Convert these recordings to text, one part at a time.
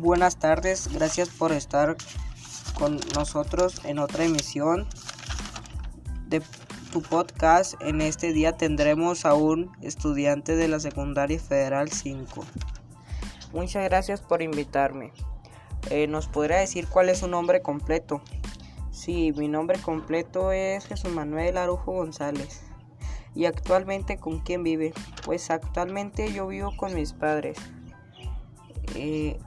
Buenas tardes, gracias por estar con nosotros en otra emisión de tu podcast. En este día tendremos a un estudiante de la Secundaria Federal 5. Muchas gracias por invitarme. Eh, ¿Nos podrá decir cuál es su nombre completo? Sí, mi nombre completo es Jesús Manuel Arujo González. ¿Y actualmente con quién vive? Pues actualmente yo vivo con mis padres. Eh,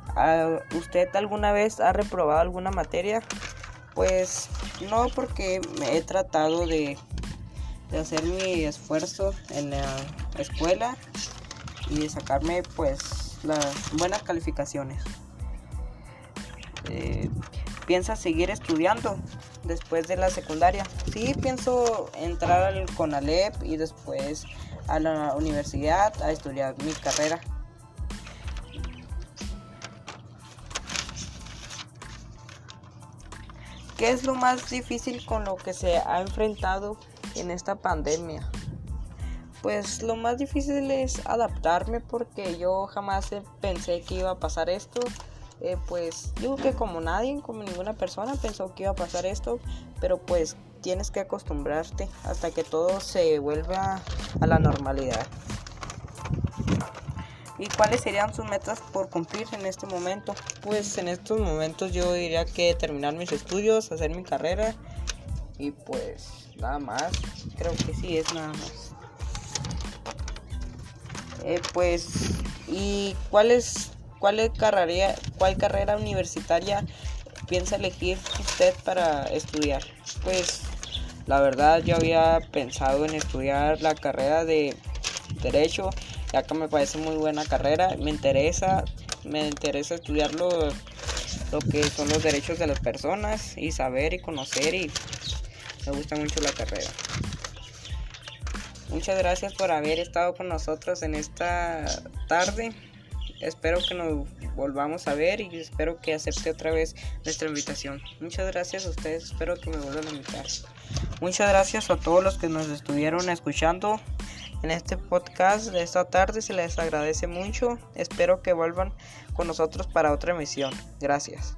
¿Usted alguna vez ha reprobado alguna materia? Pues no, porque me he tratado de, hacer mi esfuerzo en la escuela y de sacarme pues las buenas calificaciones. Eh, ¿Piensa seguir estudiando después de la secundaria? Sí, pienso entrar al CONALEP y después a la universidad a estudiar mi carrera. ¿Qué es lo más difícil con lo que se ha enfrentado en esta pandemia? Pues lo más difícil es adaptarme porque yo jamás pensé que iba a pasar esto. Eh, pues digo que como nadie, como ninguna persona pensó que iba a pasar esto, pero pues tienes que acostumbrarte hasta que todo se vuelva a la normalidad. ¿Y cuáles serían sus metas por cumplir en este momento? Pues en estos momentos yo diría que terminar mis estudios, hacer mi carrera y pues nada más. Creo que sí es nada más. Eh, pues, ¿y cuál es, carrera, cuál carrera universitaria piensa elegir usted para estudiar? Pues, la verdad yo había pensado en estudiar la carrera de Derecho ya que me parece muy buena carrera, me interesa, me interesa estudiar lo, que son los derechos de las personas y saber y conocer y me gusta mucho la carrera. Muchas gracias por haber estado con nosotros en esta tarde. Espero que nos volvamos a ver y espero que acepte otra vez nuestra invitación. Muchas gracias a ustedes, espero que me vuelvan a invitar. Muchas gracias a todos los que nos estuvieron escuchando en este podcast de esta tarde. Se les agradece mucho. Espero que vuelvan con nosotros para otra emisión. Gracias.